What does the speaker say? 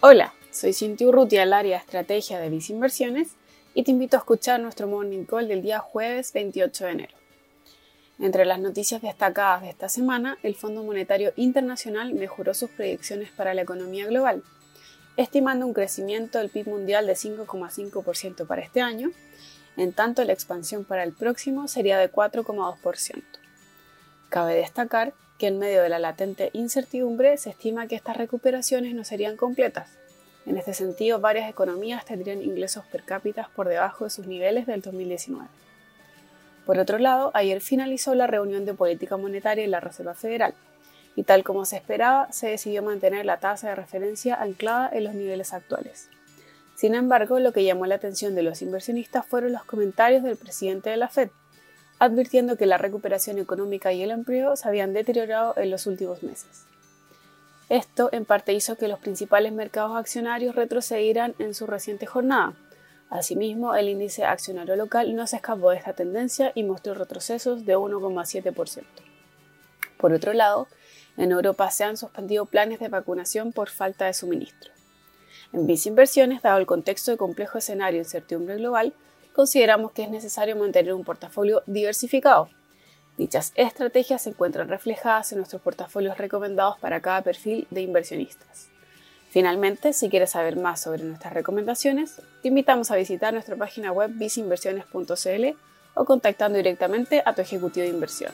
Hola, soy Cintia Urrutia del área estrategia de Vice Inversiones y te invito a escuchar nuestro Morning Call del día jueves 28 de enero. Entre las noticias destacadas de esta semana, el Fondo Monetario Internacional mejoró sus proyecciones para la economía global, estimando un crecimiento del PIB mundial de 5,5% para este año, en tanto la expansión para el próximo sería de 4,2%. Cabe destacar que en medio de la latente incertidumbre se estima que estas recuperaciones no serían completas. En este sentido, varias economías tendrían ingresos per cápita por debajo de sus niveles del 2019. Por otro lado, ayer finalizó la reunión de política monetaria en la Reserva Federal, y tal como se esperaba, se decidió mantener la tasa de referencia anclada en los niveles actuales. Sin embargo, lo que llamó la atención de los inversionistas fueron los comentarios del presidente de la Fed, advirtiendo que la recuperación económica y el empleo se habían deteriorado en los últimos meses. Esto en parte hizo que los principales mercados accionarios retrocedieran en su reciente jornada. Asimismo, el índice accionario local no se escapó de esta tendencia y mostró retrocesos de 1,7%. Por otro lado, en Europa se han suspendido planes de vacunación por falta de suministro. En Vice Inversiones, dado el contexto de complejo escenario de incertidumbre global, consideramos que es necesario mantener un portafolio diversificado. Dichas estrategias se encuentran reflejadas en nuestros portafolios recomendados para cada perfil de inversionistas. Finalmente, si quieres saber más sobre nuestras recomendaciones, te invitamos a visitar nuestra página web viceinversiones.cl o contactando directamente a tu ejecutivo de inversión.